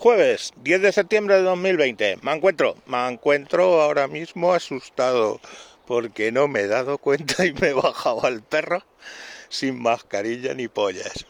Jueves 10 de septiembre de 2020. Me encuentro, me encuentro ahora mismo asustado porque no me he dado cuenta y me he bajado al perro sin mascarilla ni pollas.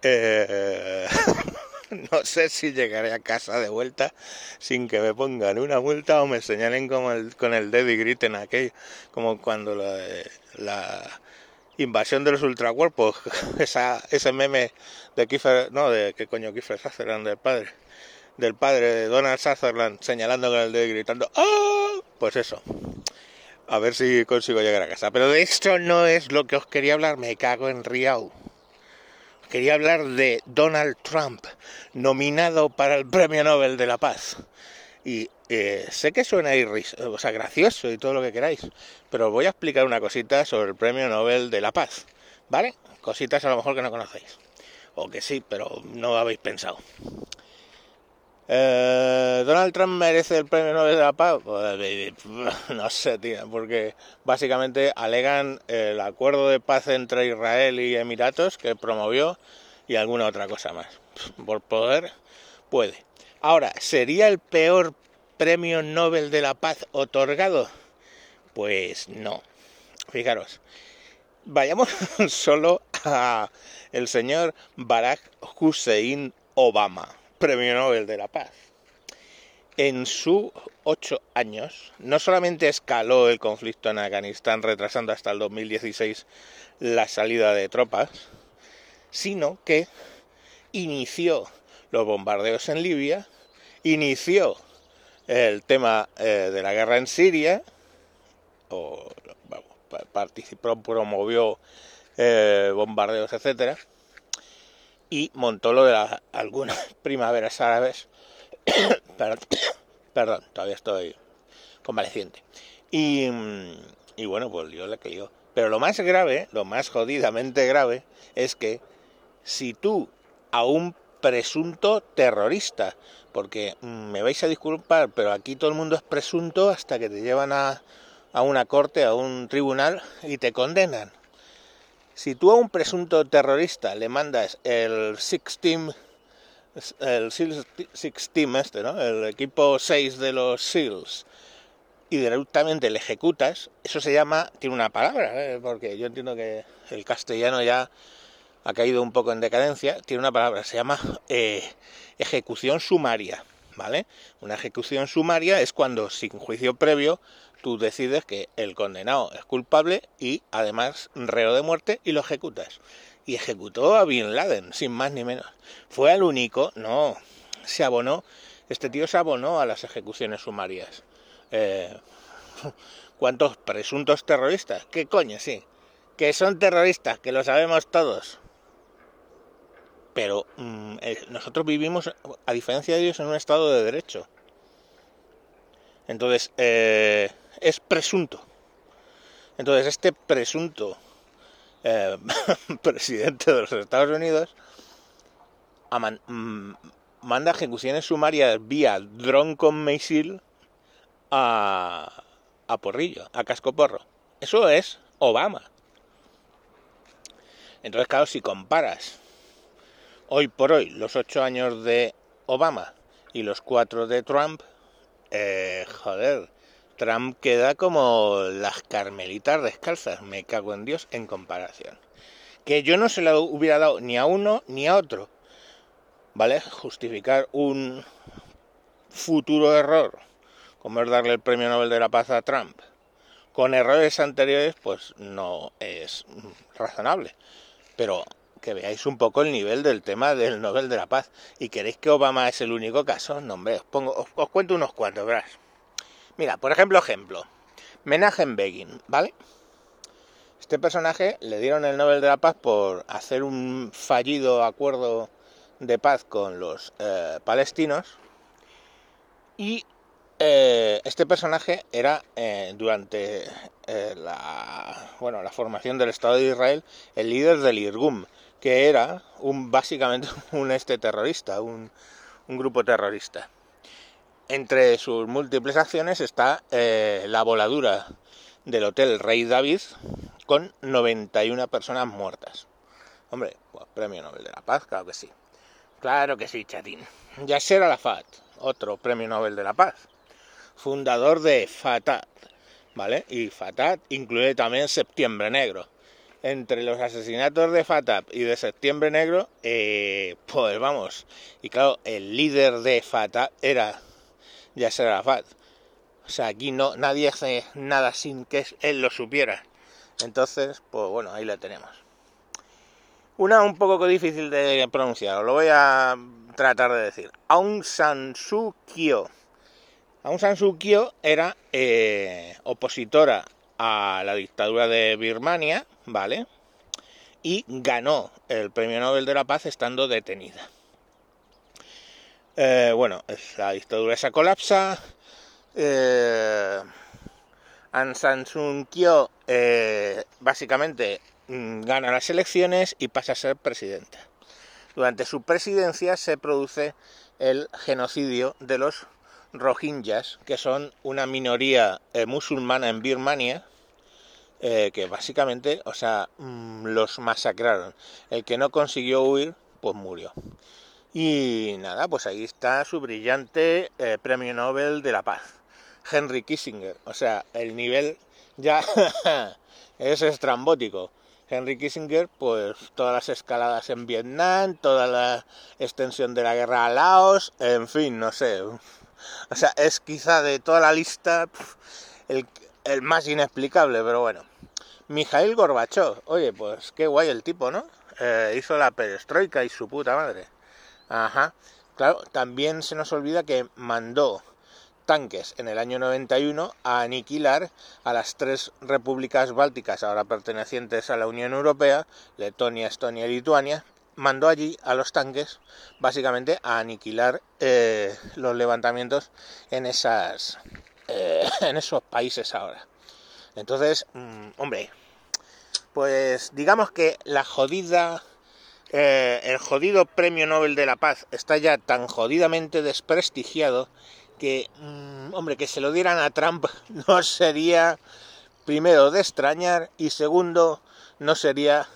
Eh, no sé si llegaré a casa de vuelta sin que me pongan una multa o me señalen como el, con el dedo y griten aquello, como cuando la, invasión de los ultracuerpos, esa, ese meme de Kiefer, no, de qué coño Kiefer Sutherland, del padre, del padre de Donald Sutherland señalando con el dedo y gritando ¡Ah! Pues eso. A ver si consigo llegar a casa. Pero de esto no es lo que os quería hablar, me cago en Riau quería hablar de Donald Trump, nominado para el Premio Nobel de la Paz. Y eh, sé que suena o sea, gracioso y todo lo que queráis, pero voy a explicar una cosita sobre el Premio Nobel de la Paz, ¿vale? Cositas a lo mejor que no conocéis, o que sí, pero no habéis pensado. Eh, ¿Donald Trump merece el premio Nobel de la Paz? Pues, no sé, tío, porque básicamente alegan el acuerdo de paz entre Israel y Emiratos que promovió y alguna otra cosa más. Por poder, puede. Ahora, ¿sería el peor premio Nobel de la Paz otorgado? Pues no. Fijaros, vayamos solo a el señor Barack Hussein Obama Premio Nobel de la Paz. En sus ocho años, no solamente escaló el conflicto en Afganistán, retrasando hasta el 2016 la salida de tropas, sino que inició los bombardeos en Libia, inició el tema eh, de la guerra en Siria, o participó, promovió eh, bombardeos, etcétera, y montó lo de algunas primaveras árabes. perdón, todavía estoy convaleciente. Y, y bueno, pues yo le que Pero lo más grave, lo más jodidamente grave, es que si tú a un presunto terrorista, porque me vais a disculpar, pero aquí todo el mundo es presunto hasta que te llevan a, a una corte, a un tribunal y te condenan. Si tú a un presunto terrorista le mandas el Six Team, el Six Team este, ¿no? El equipo 6 de los SEALs, y directamente le ejecutas, eso se llama, tiene una palabra, ¿eh? porque yo entiendo que el castellano ya ha caído un poco en decadencia, tiene una palabra, se llama eh, ejecución sumaria, ¿vale? Una ejecución sumaria es cuando sin juicio previo tú decides que el condenado es culpable y además reo de muerte y lo ejecutas. Y ejecutó a Bin Laden, sin más ni menos. Fue el único, no, se abonó, este tío se abonó a las ejecuciones sumarias. Eh, ¿Cuántos presuntos terroristas? ¿Qué coño, sí? Que son terroristas, que lo sabemos todos. Pero mm, eh, nosotros vivimos, a diferencia de ellos, en un estado de derecho. Entonces, eh, es presunto. Entonces, este presunto eh, presidente de los Estados Unidos mm, manda ejecuciones sumarias vía dron con misil a, a porrillo, a cascoporro. Eso es Obama. Entonces, claro, si comparas hoy por hoy los ocho años de Obama y los cuatro de Trump, eh, joder, Trump queda como las carmelitas descalzas, me cago en Dios, en comparación. Que yo no se lo hubiera dado ni a uno ni a otro. ¿Vale? Justificar un futuro error, como es darle el premio Nobel de la Paz a Trump, con errores anteriores, pues no es razonable. Pero que veáis un poco el nivel del tema del Nobel de la Paz. ¿Y queréis que Obama es el único caso? No, hombre, os, pongo, os, cuento unos cuantos, verás. Mira, por ejemplo, ejemplo. Menachem Begin, ¿vale? Este personaje le dieron el Nobel de la Paz por hacer un fallido acuerdo de paz con los eh, palestinos. Y eh, este personaje era eh, durante la, bueno, la formación del Estado de Israel el líder del IRGUM, que era un, básicamente un este terrorista, un, un grupo terrorista. Entre sus múltiples acciones está eh, la voladura del Hotel Rey David con 91 personas muertas. Hombre, pues, premio Nobel de la Paz, claro que sí. Claro que sí, chatín. Yasser Arafat, otro premio Nobel de la Paz, fundador de Fatah, ¿vale? Y Fatah incluye también Septiembre Negro. Entre los asesinatos de Fatah y de Septiembre Negro, eh, pues vamos, y claro, el líder de Fatah era Yasser Arafat. O sea, aquí no, nadie hace nada sin que él lo supiera. Entonces, pues bueno, ahí la tenemos. Una un poco difícil de pronunciar, lo voy a tratar de decir. Aung San Suu Kyi. Aung San Suu Kyi era eh, opositora a la dictadura de Birmania, ¿vale? Y ganó el Premio Nobel de la Paz estando detenida. Eh, bueno, la dictadura esa colapsa. Eh, Aung San Suu Kyi eh, básicamente mm, gana las elecciones y pasa a ser presidenta. Durante su presidencia se produce el genocidio de los rohingyas, que son una minoría eh, musulmana en Birmania, eh, que básicamente, o sea, mm, los masacraron. El que no consiguió huir, pues murió. Y nada, pues ahí está su brillante premio Nobel de la Paz. Henry Kissinger. O sea, el nivel ya es estrambótico. Henry Kissinger, pues todas las escaladas en Vietnam, toda la extensión de la guerra a Laos, en fin, no sé. O sea, es quizá de toda la lista el, más inexplicable, pero bueno. Mijail Gorbachev, oye, pues qué guay el tipo, ¿no? Eh, hizo la perestroika y su puta madre. Ajá. Claro, también se nos olvida que mandó tanques en el año 91 a aniquilar a las tres repúblicas bálticas ahora pertenecientes a la Unión Europea, Letonia, Estonia y Lituania, mandó allí a los tanques básicamente a aniquilar eh, los levantamientos en esas eh, en esos países ahora. Entonces, mm, hombre, pues digamos que la jodida eh, el jodido premio Nobel de la Paz está ya tan jodidamente desprestigiado que, mm, hombre, que se lo dieran a Trump no sería, primero, de extrañar y segundo, no sería,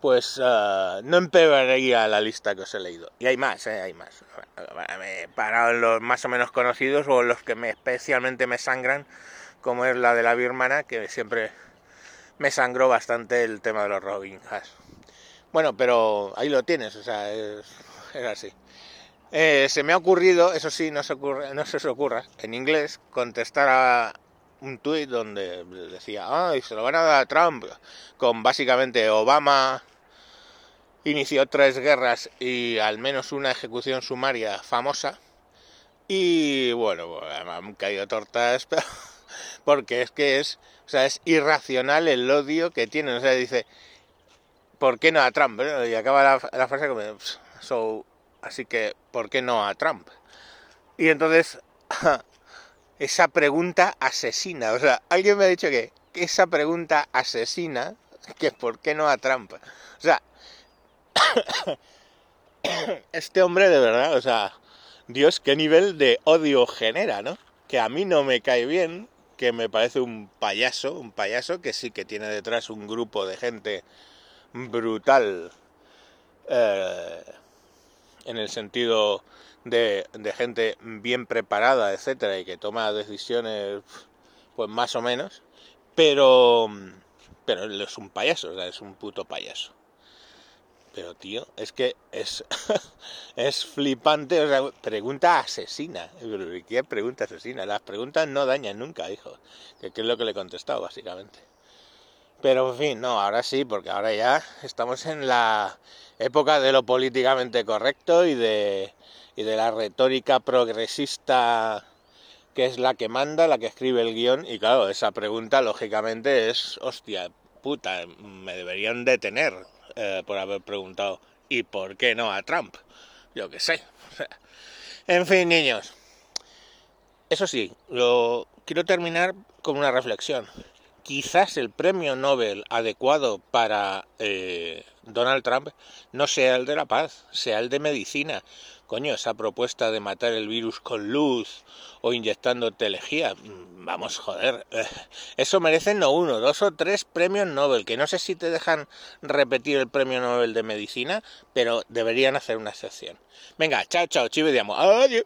pues, uh, no empeoraría la lista que os he leído. Y hay más, ¿eh? hay más. Para los más o menos conocidos o los que me, especialmente me sangran, como es la de la birmana, que siempre me sangró bastante el tema de los Robin Hoods. Bueno, pero ahí lo tienes, o sea, es, es así. Eh, se me ha ocurrido, eso sí, no se, ocurre, no se os ocurra, en inglés, contestar a un tuit donde decía, ay, se lo van a dar a Trump, con básicamente Obama inició tres guerras y al menos una ejecución sumaria famosa. Y bueno, han caído tortas, porque es que es, o sea, es irracional el odio que tienen. O sea, dice, ¿por qué no a Trump? Y acaba la, la frase como, so, Así que, ¿por qué no a Trump? Y entonces, esa pregunta asesina. O sea, alguien me ha dicho que, esa pregunta asesina, que ¿por qué no a Trump? O sea, este hombre de verdad, o sea, Dios, qué nivel de odio genera, ¿no? Que a mí no me cae bien, que me parece un payaso, un payaso que sí que tiene detrás un grupo de gente brutal. Eh, en el sentido de, gente bien preparada, etcétera, y que toma decisiones, pues más o menos, pero, pero es un payaso, o sea, es un puto payaso. Pero tío, es que es, es flipante, o sea, pregunta asesina. ¿Qué pregunta asesina? Las preguntas no dañan nunca, hijo. Que, es lo que le he contestado, básicamente. Pero en fin, no, ahora sí, porque ahora ya estamos en la época de lo políticamente correcto y de, y de la retórica progresista que es la que manda, la que escribe el guion. Y claro, esa pregunta lógicamente es, hostia, puta, me deberían detener eh, por haber preguntado, ¿y por qué no a Trump? Yo qué sé. en fin, niños. Eso sí, lo quiero terminar con una reflexión. Quizás el premio Nobel adecuado para eh, Donald Trump no sea el de la paz, sea el de medicina. Coño, esa propuesta de matar el virus con luz o inyectando telejía, mm, vamos, joder, eso merecen no uno, dos o tres premios Nobel, que no sé si te dejan repetir el premio Nobel de medicina, pero deberían hacer una excepción. Venga, chao, chao, chive, Adiós.